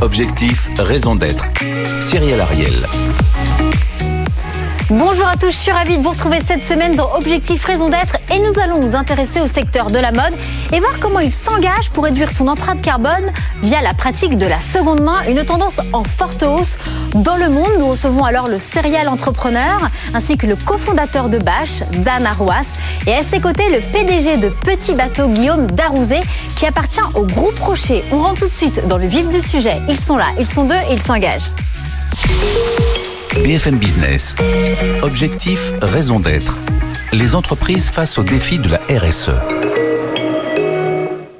Objectif, raison d'être. Cyril Ariel. Bonjour à tous, je suis ravie de vous retrouver cette semaine dans Objectif Raison d'être et nous allons nous intéresser au secteur de la mode et voir comment il s'engage pour réduire son empreinte carbone via la pratique de la seconde main, une tendance en forte hausse dans le monde. Nous recevons alors le serial entrepreneur ainsi que le cofondateur de Bash, Dan Arrouas, et à ses côtés le PDG de Petit Bateau, Guillaume Darouzé, qui appartient au groupe Rocher. On rentre tout de suite dans le vif du sujet. Ils sont là, ils sont deux et ils s'engagent. BFM Business. Objectif, raison d'être. Les entreprises face au défi de la RSE.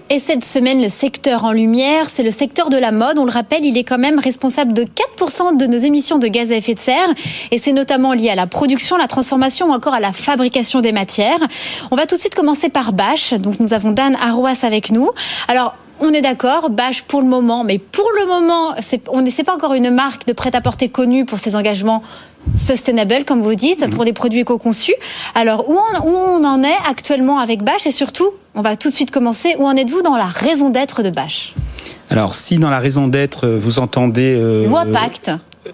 Et cette semaine, le secteur en lumière, c'est le secteur de la mode. On le rappelle, il est quand même responsable de 4% de nos émissions de gaz à effet de serre. Et c'est notamment lié à la production, la transformation ou encore à la fabrication des matières. On va tout de suite commencer par Bash. Donc nous avons Dan Arrouas avec nous. Alors, on est d'accord, Bash pour le moment, mais pour le moment, on n'est pas encore une marque de prêt-à-porter connue pour ses engagements sustainable, comme vous dites, pour les produits éco-conçus. Alors, où on, où on en est actuellement avec Bash et surtout, on va tout de suite commencer, où en êtes-vous dans la raison d'être de Bash? Alors, si dans la raison d'être, vous entendez... Euh, Loi Pacte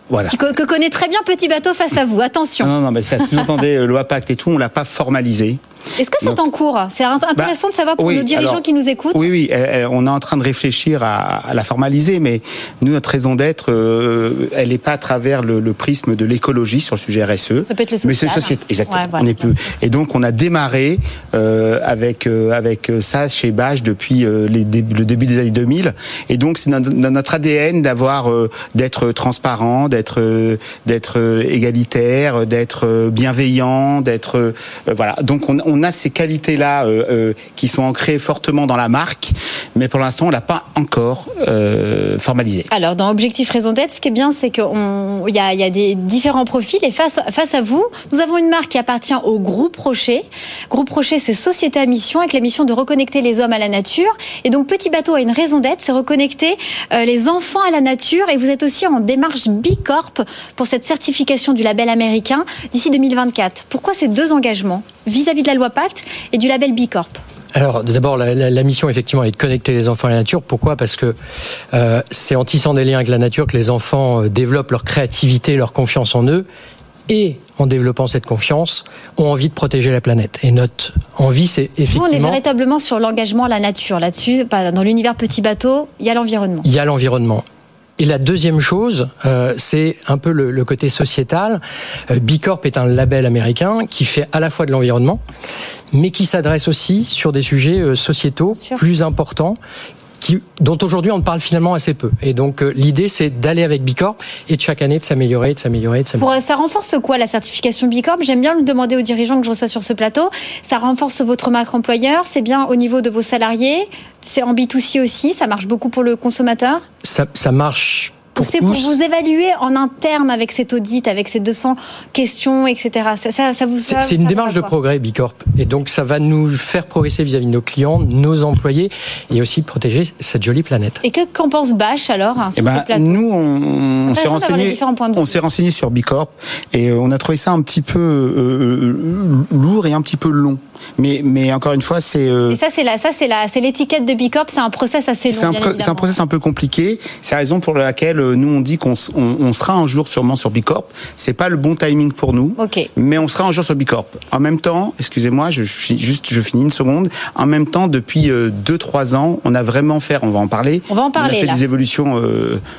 voilà. que, connaît très bien Petit Bateau face à vous. Attention. Non, non, mais ça, si vous entendez euh, loi Pacte et tout, on l'a pas formalisé. Est-ce que c'est en cours C'est intéressant de savoir pour nos dirigeants qui nous écoutent. Oui, oui, on est en train de réfléchir à, la formaliser, mais nous, notre raison d'être, euh, elle n'est pas à travers le, prisme de l'écologie sur le sujet RSE. Ça peut être le social. Mais c'est société, exactement. on est peu. Et donc, on a démarré euh, avec euh, avec ça chez Bache depuis le début des années 2000. Et donc, c'est dans, notre ADN d'avoir d'être transparent, d'être d'être égalitaire, d'être bienveillant, d'être voilà. Donc, on on a ces qualités-là euh, euh, qui sont ancrées fortement dans la marque, mais pour l'instant, on l'a pas encore euh, formalisé. Alors, dans Objectif Raison d'être, ce qui est bien, c'est qu'il y a, des différents profils. Et face, à vous, nous avons une marque qui appartient au Groupe Rocher. Groupe Rocher, c'est société à mission avec la mission de reconnecter les hommes à la nature. Et donc, Petit Bateau a une raison d'être, c'est reconnecter les enfants à la nature. Et vous êtes aussi en démarche Bicorp pour cette certification du label américain d'ici 2024. Pourquoi ces deux engagements vis-à-vis de la loi Pacte et du label Bicorp alors d'abord, la, mission effectivement est de connecter les enfants à la nature. Pourquoi? Parce que euh, c'est en tissant des liens avec la nature que les enfants euh, développent leur créativité, leur confiance en eux, et en développant cette confiance, ont envie de protéger la planète. Et notre envie, c'est effectivement... Nous, on est véritablement sur l'engagement à la nature. Là-dessus, dans l'univers petit bateau, il y a l'environnement. Il y a l'environnement. Et la deuxième chose, euh, c'est un peu le, côté sociétal. Euh, Bicorp est un label américain qui fait à la fois de l'environnement, mais qui s'adresse aussi sur des sujets euh, sociétaux plus importants, qui, dont aujourd'hui on ne parle finalement assez peu. Et donc euh, l'idée c'est d'aller avec Bicorp et de chaque année de s'améliorer, de s'améliorer, de s'améliorer. ça renforce quoi la certification Bicorp? J'aime bien le demander aux dirigeants que je reçois sur ce plateau. Ça renforce votre marque employeur, c'est bien au niveau de vos salariés, c'est en B2C aussi, ça marche beaucoup pour le consommateur? Ça, ça marche c'est pour vous évaluer en interne avec cet audit, avec ces 200 questions, etc. Ça, ça, vous. C'est une démarche de progrès Bicorp, et donc ça va nous faire progresser vis-à-vis de nos clients, nos employés, et aussi protéger cette jolie planète. Et que qu'en pense Bash alors hein, sur eh ben, Nous, on, s'est renseigné, on s'est renseigné sur Bicorp, et euh, on a trouvé ça un petit peu euh, euh, lourd et un petit peu long. Mais, mais encore une fois, c'est. Euh, et ça, c'est la, ça, c'est la, c'est l'étiquette de Bicorp. C'est un process assez long. C'est un, process un peu compliqué. C'est la raison pour laquelle euh, nous on dit qu'on on, sera un jour sûrement sur Bicorp. C'est pas le bon timing pour nous. Ok. Mais on sera un jour sur Bicorp. En même temps, excusez-moi, je, juste, je finis une seconde. En même temps, depuis 2-3 euh, ans, on a vraiment fait, on va en parler. On va en parler. On a fait des évolutions.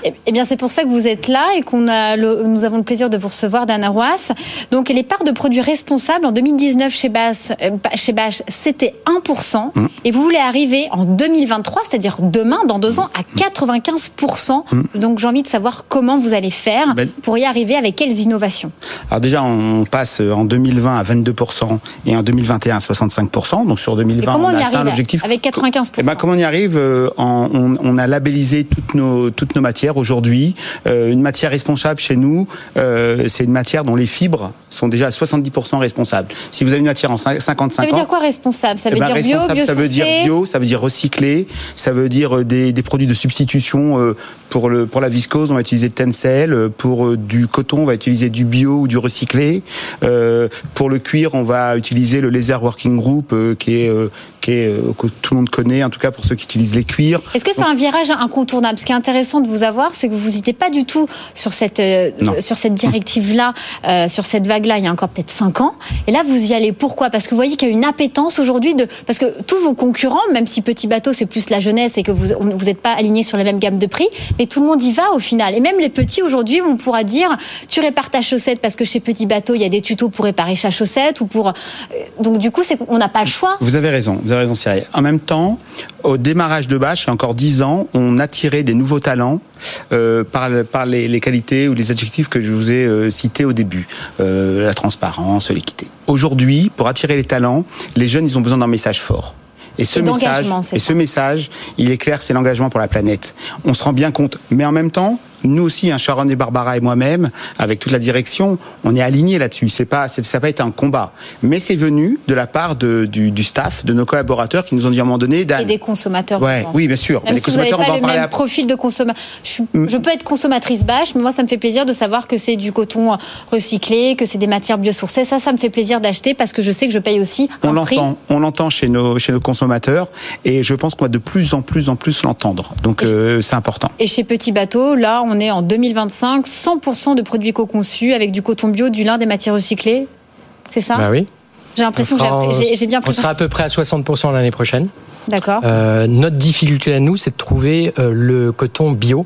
Eh, eh, bien, c'est pour ça que vous êtes là et qu'on a, nous avons le plaisir de vous recevoir, Dana Roas. Donc, les parts de produits responsables en 2019 chez Bass, chez Bache, c'était 1%. Mmh. Et vous voulez arriver en 2023, c'est-à-dire demain, dans deux ans, à 95%. Mmh. Donc j'ai envie de savoir comment vous allez faire ben- pour y arriver, avec quelles innovations. Alors déjà, on passe en 2020 à 22% et en 2021 à 65%. Donc sur 2020, on, a atteint l'objectif. Avec 95%. Et eh ben, comment on y arrive euh, on, a labellisé toutes nos, toutes nos matières aujourd'hui. Euh, une matière responsable chez nous, euh, c'est une matière dont les fibres sont déjà à 70% responsables. Si vous avez une matière en 55 ça veut dire quoi responsable? Ça veut eh ben, dire bio, bio Ça veut dire bio, ça veut dire recyclé, ça veut dire euh, des, des produits de substitution. Euh, pour, le, pour la viscose, on va utiliser Tencel. Euh, pour du coton, on va utiliser du bio ou du recyclé. pour le cuir, on va utiliser le Laser Working Group, qui est qui est que tout le monde connaît, en tout cas pour ceux qui utilisent les cuirs. Est-ce que c'est un virage incontournable? Ce qui est intéressant de vous avoir, c'est que vous n'étiez pas du tout sur cette sur cette directive là, sur cette vague là, il y a encore peut-être 5 ans. Et là, vous y allez. Pourquoi? Parce que vous voyez qu'il y a une appétence aujourd'hui de parce que tous vos concurrents, même si Petit Bateau c'est plus la jeunesse et que vous vous n'êtes pas alignés sur la même gamme de prix, mais tout le monde y va au final. Et même les petits aujourd'hui, on pourra dire tu répares ta chaussette parce que chez Petit Bateau il y a des tutos pour réparer sa chaussette ou pour euh, donc du coup c'est qu'on n'a pas le choix. Vous avez raison, vous avez raison Cyril. En même temps, au démarrage de Bâche, il y a encore dix ans, on attirait des nouveaux talents euh, par, par les, les, qualités ou les adjectifs que je vous ai euh, cités au début, euh, la transparence, l'équité. Aujourd'hui, pour attirer les talents, les jeunes, ils ont besoin d'un message fort. Et ce message, et ce message, il est clair, c'est l'engagement pour la planète. On se rend bien compte, mais en même temps, nous aussi, un hein, Sharon et Barbara et moi-même, avec toute la direction, on est alignés là-dessus. C'est pas, ça n'a pas été un combat, mais c'est venu de la part de, du, du, staff, de nos collaborateurs qui nous ont dit à un moment donné. Et des consommateurs. Ouais, oui, bien sûr. Même les si consommateurs, vous n'avez pas le même profil de consommateur. Je, mm. je, peux être consommatrice bâche, mais moi, ça me fait plaisir de savoir que c'est du coton recyclé, que c'est des matières biosourcées. Ça, ça me fait plaisir d'acheter parce que je sais que je paye aussi un on l'entend, on l'entend chez nos chez nos consommateurs, et je pense qu'on va de plus en plus en plus l'entendre. Donc euh, c'est important. Et chez Petit Bateau, là, on est en 2025, 100% de produits co-conçus avec du coton bio, du lin, des matières recyclées. C'est ça? Bah oui. J'ai l'impression que j'ai bien On sera à peu près à 60% l'année prochaine. D'accord. Euh, notre difficulté à nous, c'est de trouver euh, le coton bio.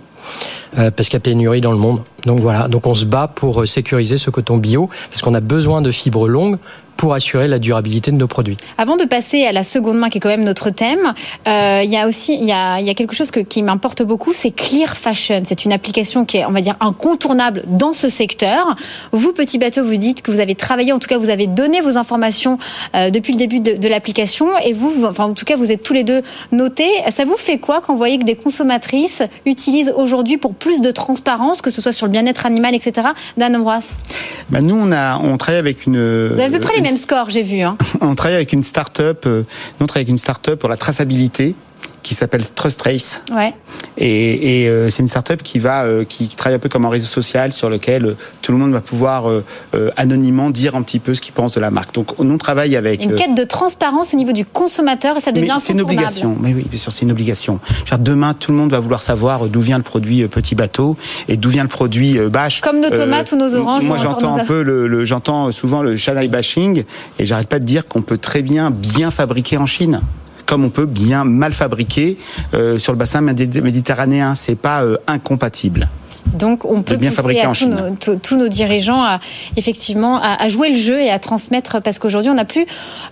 Euh, parce qu'il y a pénurie dans le monde. Donc voilà, donc on se bat pour sécuriser ce coton bio parce qu'on a besoin de fibres longues pour assurer la durabilité de nos produits. Avant de passer à la seconde main, qui est quand même notre thème, euh, il y a aussi il y a, il y a quelque chose que, qui m'importe beaucoup, c'est Clear Fashion. C'est une application qui est, on va dire, incontournable dans ce secteur. Vous, petit bateau, vous dites que vous avez travaillé, en tout cas, vous avez donné vos informations euh, depuis le début de, de l'application, et vous, enfin, en tout cas, vous êtes tous les deux notés. Ça vous fait quoi quand vous voyez que des consommatrices utilisent aujourd'hui pour plus de transparence, que ce soit sur le bien-être animal, etc. Dan Ambroise? Bah Nous, on, a, on travaille avec une. Vous avez à peu près les mêmes scores, j'ai vu. Hein. on travaille avec une start-up, euh, on travaille avec une start-up pour la traçabilité qui s'appelle Trust Trace. Ouais. Et, et euh, c'est une startup qui va, euh, qui, qui, travaille un peu comme un réseau social sur lequel euh, tout le monde va pouvoir anonymement dire un petit peu ce qu'il pense de la marque. Donc on travaille avec une quête de transparence au niveau du consommateur et ça devient C'est une obligation. Mais oui, bien sûr, c'est une obligation. Genre, demain, tout le monde va vouloir savoir d'où vient le produit Petit Bateau et d'où vient le produit Bâche. Comme nos tomates ou nos oranges. Moi, j'entends un peu le, le j'entends souvent le Chanel bashing et j'arrête pas de dire qu'on peut très bien bien fabriquer en Chine comme on peut bien mal fabriquer euh, sur le bassin méditerranéen. C'est pas euh, incompatible. Donc on peut bien pousser à tous nos, tous nos, dirigeants à effectivement à, jouer le jeu et à transmettre parce qu'aujourd'hui on n'a plus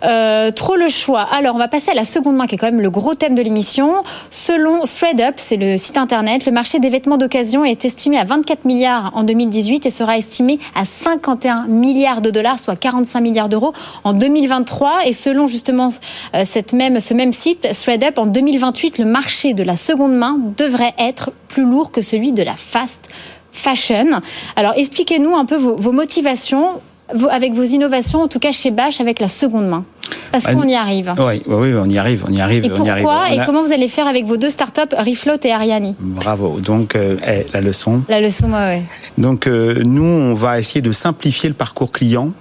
euh, trop le choix. Alors on va passer à la seconde main qui est quand même le gros thème de l'émission. Selon ThreadUp, c'est le site internet, le marché des vêtements d'occasion est estimé à 24 milliards en 2018 et sera estimé à 51 milliards de dollars, soit 45 milliards d'euros en 2023. Et selon justement euh, cette même, ce même site, ThreadUp, en 2028, le marché de la seconde main devrait être plus lourd que celui de la fast fashion. Alors expliquez-nous un peu vos, motivations avec vos innovations, en tout cas chez Bash, avec la seconde main. Parce bah, qu'on y arrive. Oui, oui, on y arrive, on y arrive. Et pourquoi Et comment vous allez faire avec vos deux startups, Refloat et Ariani Bravo. Donc, euh, eh, la leçon. La leçon, oui. Donc, euh, nous, on va essayer de simplifier le parcours client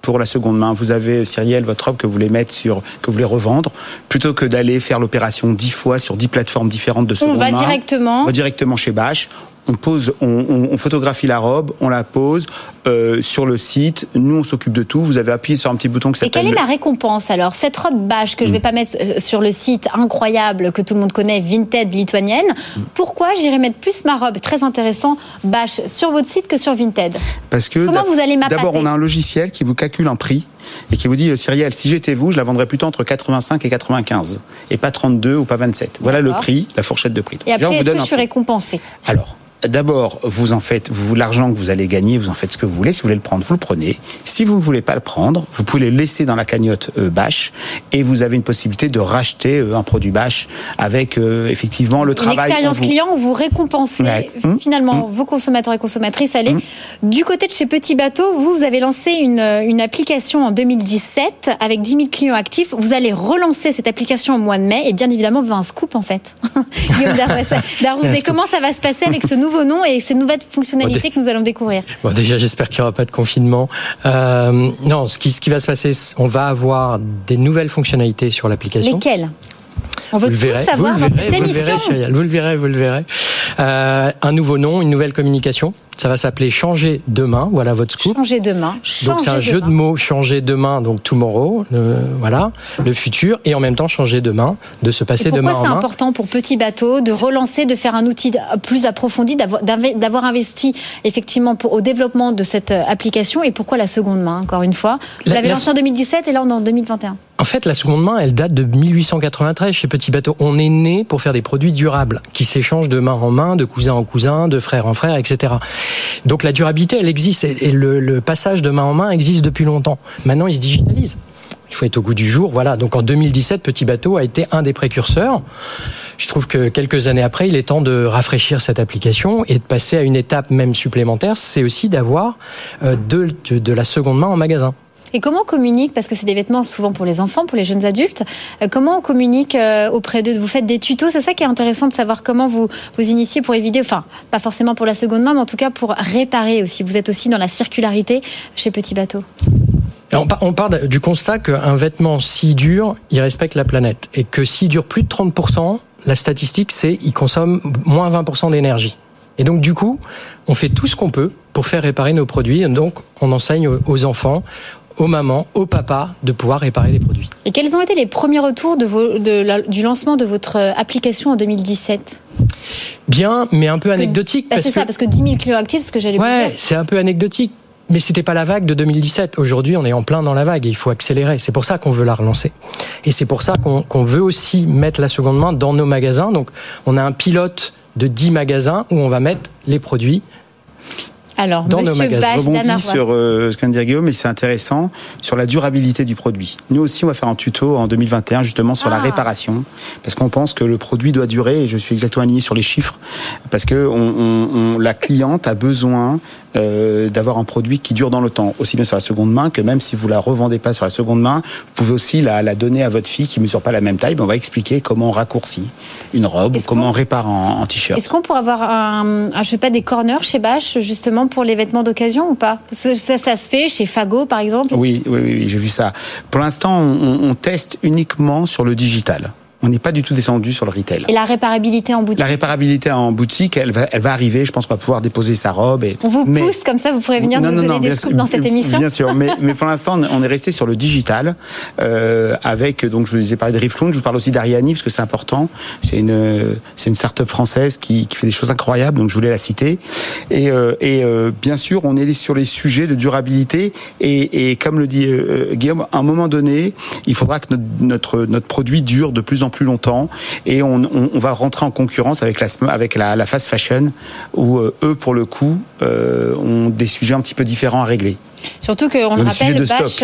pour la seconde main. Vous avez, Cyrielle, votre robe que vous voulez mettre sur, que vous voulez revendre, plutôt que d'aller faire l'opération dix fois sur dix plateformes différentes de seconde main. On va directement. On va directement chez Bash on pose, on, photographie la robe, on la pose euh, sur le site. Nous, on s'occupe de tout. Vous avez appuyé sur un petit bouton qui s'appelle. Et quelle est la récompense alors? Cette robe bâche que je ne vais mm. pas mettre euh, sur le site incroyable que tout le monde connaît, Vinted lituanienne. Mm. Pourquoi j'irai mettre plus ma robe? Très intéressant bâche sur votre site que sur Vinted Parce que comment vous allez D'abord, on a un logiciel qui vous calcule un prix et qui vous dit, euh, Cyrielle, si j'étais vous, je la vendrais plutôt entre 85 et 95, et pas 32 ou pas 27. Voilà le prix, la fourchette de prix. et après, est-ce que je suis récompensée Alors, D'abord, vous en faites, vous l'argent que vous allez gagner, vous en faites ce que vous voulez. Si vous voulez le prendre, vous le prenez. Si vous ne voulez pas le prendre, vous pouvez le laisser dans la cagnotte euh, Bash et vous avez une possibilité de racheter euh, un produit Bash avec euh, effectivement le travail. L'expérience client où vous récompensez finalement hum. vos consommateurs et consommatrices. Allez, hum. Du côté de chez Petit Bateau, vous, vous avez lancé une, une application en 2017 avec 10 000 clients actifs. Vous allez relancer cette application au mois de mai et bien évidemment, vous avez un scoop en fait. Guillaume comment ça va se passer avec ce nouveau nom et ces nouvelles fonctionnalités que nous allons découvrir Bon, déjà, j'espère qu'il n'y aura pas de confinement. Euh, non, ce qui, ce qui va se passer, on va avoir des nouvelles fonctionnalités sur l'application. Lesquelles on veut tout savoir dans cette émission. Vous le verrez, vous le verrez. Euh, un nouveau nom, une nouvelle communication. Ça va s'appeler Changer demain. Voilà votre scoop. Changer demain. donc c'est un jeu de mots. Changer demain, donc tomorrow. voilà, le futur et en même temps changer demain, de se passer demain. Pourquoi c'est important pour Petit Bateau de relancer, de faire un outil plus approfondi, d'avoir investi effectivement pour, au développement de cette euh, application? Et pourquoi la seconde main encore une fois? Vous l'avez lancé en 2017 et là on est en 2021. En fait, la seconde main, elle date de 1893 chez Petit Bateau. On est né pour faire des produits durables qui s'échangent de main en main, de cousin en cousin, de frère en frère, etc. Donc la durabilité, elle existe et le, passage de main en main existe depuis longtemps. Maintenant, il se digitalise. Il faut être au goût du jour, voilà. Donc en 2017, Petit Bateau a été un des précurseurs. Je trouve que quelques années après, il est temps de rafraîchir cette application et de passer à une étape même supplémentaire. C'est aussi d'avoir euh, de la seconde main en magasin. Et comment on communique, parce que c'est des vêtements souvent pour les enfants, pour les jeunes adultes, euh, comment on communique euh, auprès d'eux? Vous faites des tutos, c'est ça qui est intéressant de savoir comment vous vous initiez pour éviter, enfin, pas forcément pour la seconde main, mais en tout cas pour réparer aussi. Vous êtes aussi dans la circularité chez Petit Bateau. On part du constat qu'un vêtement si dur, il respecte la planète. Et que s'il dure plus de 30%, la statistique, c'est qu'il consomme moins 20% d'énergie. Et donc, du coup, on fait tout ce qu'on peut pour faire réparer nos produits. Donc, on enseigne aux enfants, aux mamans, aux papas de pouvoir réparer les produits. Et quels ont été les premiers retours de du lancement de votre euh, application en 2017 Bien, mais un peu anecdotique. Bah, c'est ça, parce que 10 000 clients actifs, ce que j'allais ouais, vous dire. c'est un peu anecdotique. Mais c'était pas la vague de 2017. Aujourd'hui, on est en plein dans la vague et il faut accélérer. C'est pour ça qu'on veut la relancer. Et c'est pour ça qu'on veut aussi mettre la seconde main dans nos magasins. Donc, on a un pilote de 10 magasins où on va mettre les produits alors, dans Monsieur nos magasins. Je rebondis sur euh, ce qu'un dire Guillaume, mais c'est intéressant sur la durabilité du produit. Nous aussi, on va faire un tuto en 2021 justement sur la ah. réparation, parce qu'on pense que le produit doit durer. Et je suis exactement aligné sur les chiffres, parce que on, on, la cliente a besoin euh, d'avoir un produit qui dure dans le temps, aussi bien sur la seconde main que même si vous la revendez pas sur la seconde main, vous pouvez aussi la, la donner à votre fille qui mesure pas la même taille. On va expliquer comment on raccourcit une robe, ou comment on répare en, t-shirt. Est-ce qu'on pourrait avoir un, je sais pas des corners chez Bache justement pour les vêtements d'occasion ou pas? Ça, ça, se fait chez Fago par exemple. Oui, oui, oui, j'ai vu ça. Pour l'instant, on, on teste uniquement sur le digital on n'est pas du tout descendu sur le retail. Et la réparabilité en boutique La réparabilité en boutique, elle va, elle va arriver. Je pense qu'on va pouvoir déposer sa robe. Et... On vous pousse comme ça, vous pourrez venir nous donner des scoops dans cette émission. Bien sûr, mais, mais pour l'instant, on est resté sur le digital euh, avec donc je vous ai parlé de Rifloon, je vous parle aussi d'Ariani parce que c'est important. C'est une c'est une start-up française qui, qui, fait des choses incroyables, donc je voulais la citer. Et, euh, et euh, bien sûr, on est sur les sujets de durabilité et, et comme le dit euh, Guillaume, à un moment donné, il faudra que notre, notre notre produit dure de plus en plus longtemps et on, va rentrer en concurrence avec la, avec la, fast fashion où euh, eux, pour le coup, euh, ont des sujets un petit peu différents à régler. Surtout qu'on le rappelle, Bash,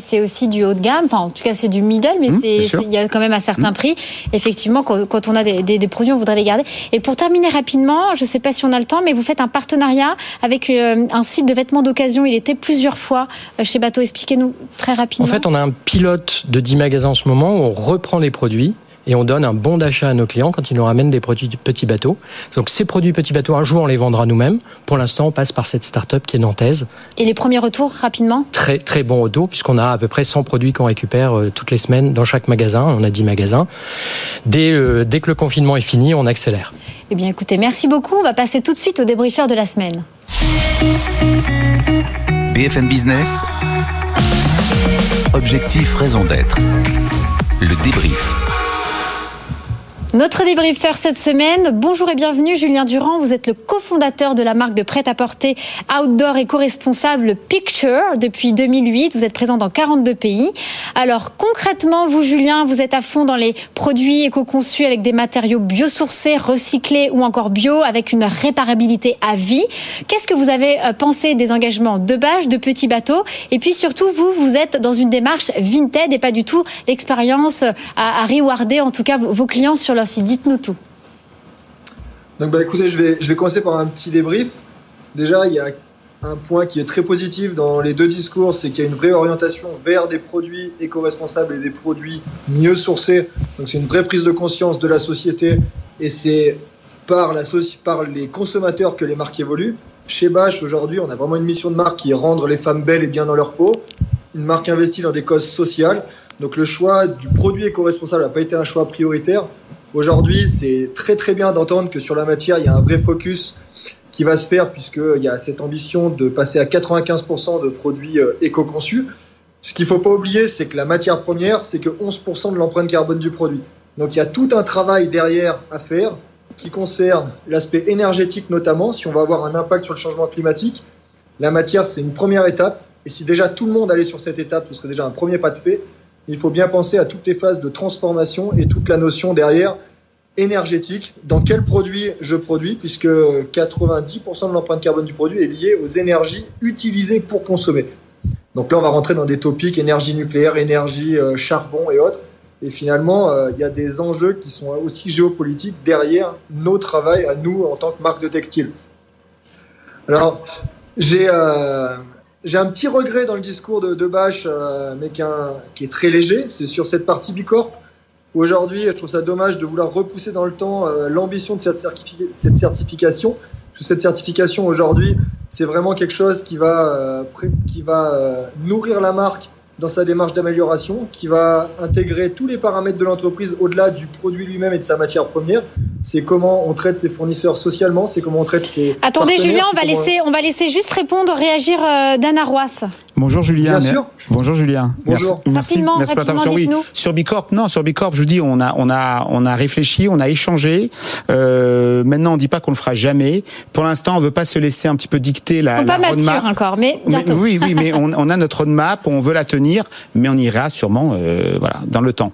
c'est aussi, du haut de gamme. Enfin, en tout cas, c'est du middle, mais mmh, il y a quand même un certain mmh. prix. Effectivement, quand, on a des, produits, on voudrait les garder. Et pour terminer rapidement, je ne sais pas si on a le temps, mais vous faites un partenariat avec euh, un site de vêtements d'occasion. Il était plusieurs fois chez Bateau. Expliquez-nous très rapidement. En fait, on a un pilote de 10 magasins en ce moment où on reprend les produits et on donne un bon d'achat à nos clients quand ils nous ramènent des produits petits bateaux. Donc ces produits petits bateaux, un jour on les vendra nous-mêmes. Pour l'instant, on passe par cette start-up qui est nantaise. Et les premiers retours rapidement? Très très bons retours puisqu'on a à peu près 100 produits qu'on récupère euh, toutes les semaines dans chaque magasin. On a 10 magasins. Dès, euh, dès que le confinement est fini, on accélère. Eh bien écoutez, merci beaucoup. On va passer tout de suite au débriefeur de la semaine. BFM Business. Objectif, raison d'être. Le débrief. Notre débriefeur cette semaine, bonjour et bienvenue Julien Durand, vous êtes le cofondateur de la marque de prêt-à-porter outdoor éco-responsable Picture depuis 2008, vous êtes présent dans 42 pays. Alors concrètement, vous Julien, vous êtes à fond dans les produits éco-conçus avec des matériaux biosourcés, recyclés ou encore bio avec une réparabilité à vie. Qu'est-ce que vous avez euh, pensé des engagements de bâche, de petits bateaux? Et puis surtout, vous, vous êtes dans une démarche vintage et pas du tout l'expérience à, à rewarder en tout cas vos clients sur leur dites-nous tout. Donc bah écoutez, je vais, commencer par un petit débrief. Déjà, il y a un point qui est très positif dans les deux discours, c'est qu'il y a une vraie orientation vers des produits éco-responsables et des produits mieux sourcés. Donc c'est une vraie prise de conscience de la société et c'est par les consommateurs que les marques évoluent. Chez Bash, aujourd'hui, on a vraiment une mission de marque qui est rendre les femmes belles et bien dans leur peau. Une marque investie dans des causes sociales. Donc le choix du produit éco-responsable n'a pas été un choix prioritaire. Aujourd'hui, c'est très très bien d'entendre que sur la matière, il y a un vrai focus qui va se faire puisqu'il y a cette ambition de passer à 95% de produits euh, éco-conçus. Ce qu'il ne faut pas oublier, c'est que la matière première, c'est que 11% de l'empreinte carbone du produit. Donc il y a tout un travail derrière à faire qui concerne l'aspect énergétique notamment, si on va avoir un impact sur le changement climatique. La matière, c'est une première étape. Et si déjà tout le monde allait sur cette étape, ce serait déjà un premier pas de fait. Il faut bien penser à toutes les phases de transformation et toute la notion derrière énergétique. Dans quel produit je produis, puisque 90% de l'empreinte carbone du produit est liée aux énergies utilisées pour consommer. Donc là, on va rentrer dans des topics énergie nucléaire, énergie euh, charbon et autres. Et finalement, euh, il y a des enjeux qui sont aussi géopolitiques derrière nos travaux à nous en tant que marque de textile. Alors, j'ai euh, j'ai un petit regret dans le discours de, de Bach, mais qui, est très léger. C'est sur cette partie Bicorp. Aujourd'hui, je trouve ça dommage de vouloir repousser dans le temps l'ambition de cette, certification. Cette certification aujourd'hui, c'est vraiment quelque chose qui va, euh, euh, nourrir la marque dans sa démarche d'amélioration, qui va intégrer tous les paramètres de l'entreprise au-delà du produit lui-même et de sa matière première. C'est comment on traite ses fournisseurs socialement, c'est comment on traite ses. Attendez, Julien, on va, laisser, on va laisser juste répondre, réagir euh, Dana Roas. Bonjour Julien. Bien sûr. Bonjour Julien. Bonjour. Merci, rapidement, merci, rapidement, oui. Sur Bicorp, non, sur Bicorp, je vous dis, on a, on a, on a réfléchi, on a échangé. Euh, maintenant, on dit pas qu'on le fera jamais. Pour l'instant, on veut pas se laisser un petit peu dicter la, Ils sont la pas roadmap. matures encore, mais Mais- bientôt. oui, oui, mais on, on a notre roadmap, on veut la tenir, mais on ira sûrement, euh, voilà, dans le temps.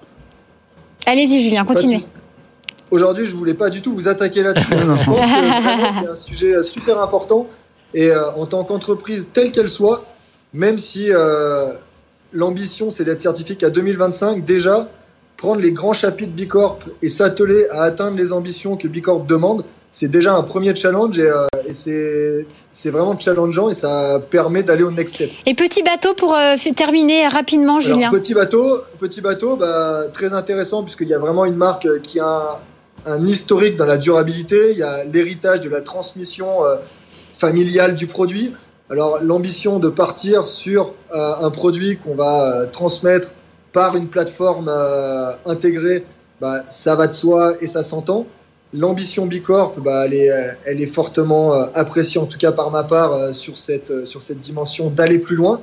Allez-y, Julien, continuez. Aujourd'hui, je voulais pas du tout vous attaquer là-dessus. je pense que vraiment, c'est un sujet super important. Et euh, en tant qu'entreprise telle qu'elle soit, même si euh, l'ambition c'est d'être certifié qu'à 2025, déjà, prendre les grands chapitres Bicorp et s'atteler à atteindre les ambitions que Bicorp demande, c'est déjà un premier challenge et, euh, et c'est c'est vraiment challengeant et ça permet d'aller au next step. Et petit bateau pour euh, terminer rapidement, Alors, Julien. petit bateau, petit bateau, bah, très intéressant puisqu'il y a vraiment une marque qui a un, un historique dans la durabilité. Il y a l'héritage de la transmission euh, familiale du produit. Alors l'ambition de partir sur euh, un produit qu'on va euh, transmettre par une plateforme euh, intégrée, bah, ça va de soi et ça s'entend. L'ambition Bicorp, bah, elle, est, elle est fortement appréciée, en tout cas par ma part, sur, cette, sur cette dimension d'aller plus loin.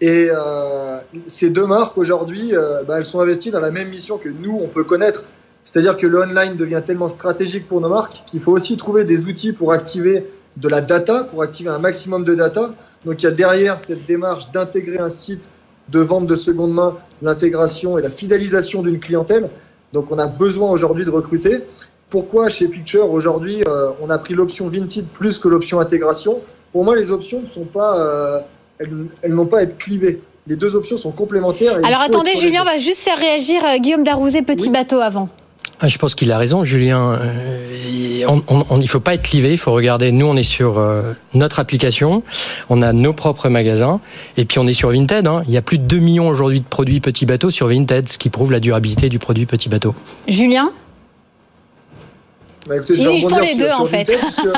Et ces deux marques aujourd'hui, bah, elles sont investies dans la même mission que nous, on peut connaître. C'est-à-dire que le online devient tellement stratégique pour nos marques qu'il faut aussi trouver des outils pour activer de la data, pour activer un maximum de data. Donc il y a derrière cette démarche d'intégrer un site de vente de seconde main, l'intégration et la fidélisation d'une clientèle. Donc on a besoin aujourd'hui de recruter. Pourquoi chez Picture aujourd'hui euh, on a pris l'option Vinted plus que l'option intégration? Pour moi les options ne sont pas, euh, elles, elles n'ont pas à être clivées. Les deux options sont complémentaires. Alors attendez, Julien, on va juste faire réagir euh, Guillaume Darouzé, petit Oui. bateau avant. Ah, je pense qu'il a raison, Julien. Euh, on, on- on- il faut pas être clivé. Il faut regarder. Nous, on est sur euh, notre application. On a nos propres magasins. Et puis, on est sur Vinted. hein. Il y a plus de 2 millions aujourd'hui de produits petits bateaux sur Vinted, ce qui prouve la durabilité du produit petit bateau. Julien? Bah, écoutez, je vais les sur- deux, sur en fait. Vinted, puisque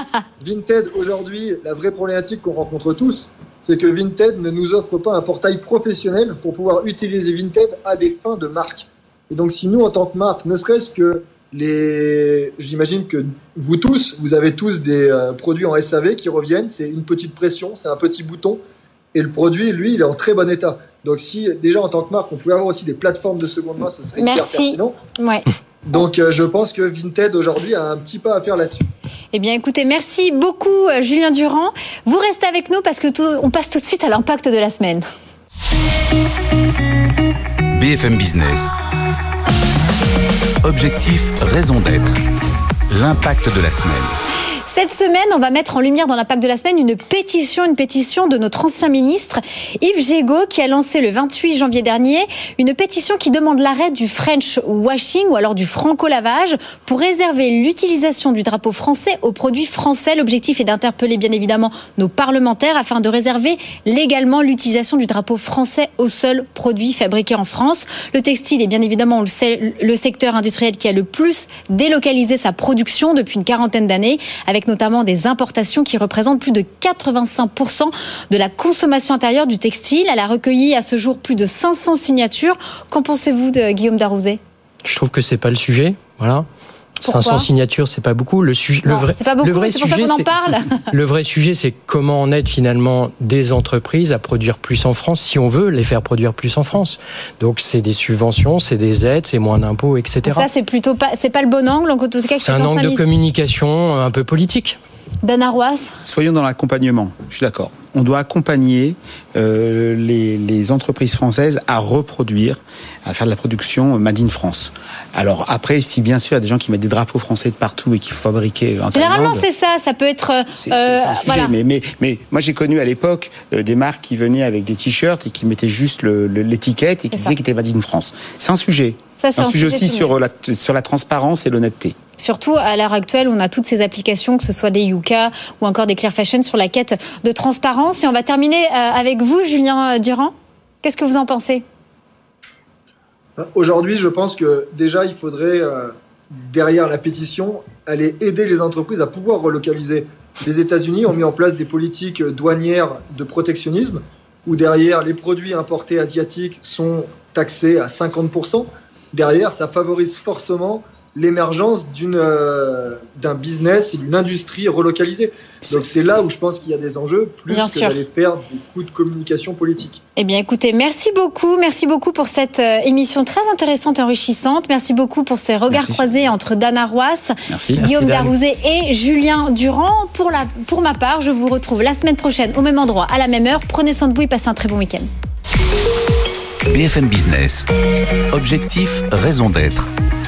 Vinted, aujourd'hui, la vraie problématique qu'on rencontre tous, c'est que Vinted ne nous offre pas un portail professionnel pour pouvoir utiliser Vinted à des fins de marque. Et donc, si nous, en tant que marque, ne serait-ce que les. J'imagine que vous tous, vous avez tous des euh, produits en SAV qui reviennent, c'est une petite pression, c'est un petit bouton, et le produit, lui, il est en très bon état. Donc, si déjà, en tant que marque, on pouvait avoir aussi des plateformes de seconde main, ce serait hyper Merci. pertinent. Ouais. Donc, euh, je pense que Vinted, aujourd'hui, a un petit pas à faire là-dessus. Eh bien, écoutez, merci beaucoup, euh, Julien Durand. Vous restez avec nous parce que tout- on passe tout de suite à l'impact de la semaine. BFM Business. Objectif, raison d'être. L'impact de la semaine. Cette semaine, on va mettre en lumière dans l'impact de la semaine une pétition, une pétition de notre ancien ministre Yves Gégaud qui a lancé le 28 janvier dernier une pétition qui demande l'arrêt du French washing ou alors du franco-lavage pour réserver l'utilisation du drapeau français aux produits français. L'objectif est d'interpeller bien évidemment nos parlementaires afin de réserver légalement l'utilisation du drapeau français aux seuls produits fabriqués en France. Le textile est bien évidemment le secteur industriel qui a le plus délocalisé sa production depuis une quarantaine d'années avec notamment des importations qui représentent plus de 85% de la consommation intérieure du textile. Elle a recueilli à ce jour plus de 500 signatures. Qu'en pensez-vous de Guillaume Darouzet? Je trouve que c'est pas le sujet. Voilà. 500 signatures, c'est pas beaucoup. Le, sujet, le vrai, pas beaucoup, le vrai sujet, en parle. le vrai sujet, c'est comment on aide finalement des entreprises à produire plus en France, si on veut les faire produire plus en France. Donc c'est des subventions, c'est des aides, c'est moins d'impôts, etc. ça, c'est plutôt pas, c'est pas le bon angle. En tout cas, c'est un angle de communication un peu politique. Dana Soyons dans l'accompagnement. Je suis d'accord on doit accompagner euh, les, entreprises françaises à reproduire, à faire de la production Made in France. Alors après, si bien sûr il y a des gens qui mettent des drapeaux français de partout et qui fabriquaient en Généralement, c'est ça. Ça peut être. C'est euh, sujet. Mais, mais, mais moi, j'ai connu à l'époque euh, des marques qui venaient avec des t-shirts et qui mettaient juste l'étiquette et qui disaient qu'ils étaient Made in France. C'est un sujet. Ça, c'est un, sujet, aussi sur la, sur la transparence et l'honnêteté. Surtout à l'heure actuelle, on a toutes ces applications, que ce soit des Yuka ou encore des Clear Fashion, sur la quête de transparence. Et on va terminer euh, avec vous, Julien Durand. Qu'est-ce que vous en pensez? Aujourd'hui, je pense que déjà, il faudrait, euh, derrière la pétition, aller aider les entreprises à pouvoir relocaliser. Les États-Unis ont mis en place des politiques douanières de protectionnisme, où derrière, les produits importés asiatiques sont taxés à 50%. Derrière, ça favorise forcément l'émergence d'une euh, d'un business et d'une industrie relocalisée. Donc c'est là où je pense qu'il y a des enjeux plus que d'aller faire des coups de communication politique. Eh bien écoutez, merci beaucoup, merci beaucoup pour cette euh, émission très intéressante et enrichissante. Merci beaucoup pour ces regards croisés entre Dana Roas, Guillaume Darouzet et Julien Durand. Pour la pour ma part, je vous retrouve la semaine prochaine au même endroit à la même heure. Prenez soin de vous et passez un très bon week-end. BFM Business. Objectif, raison d'être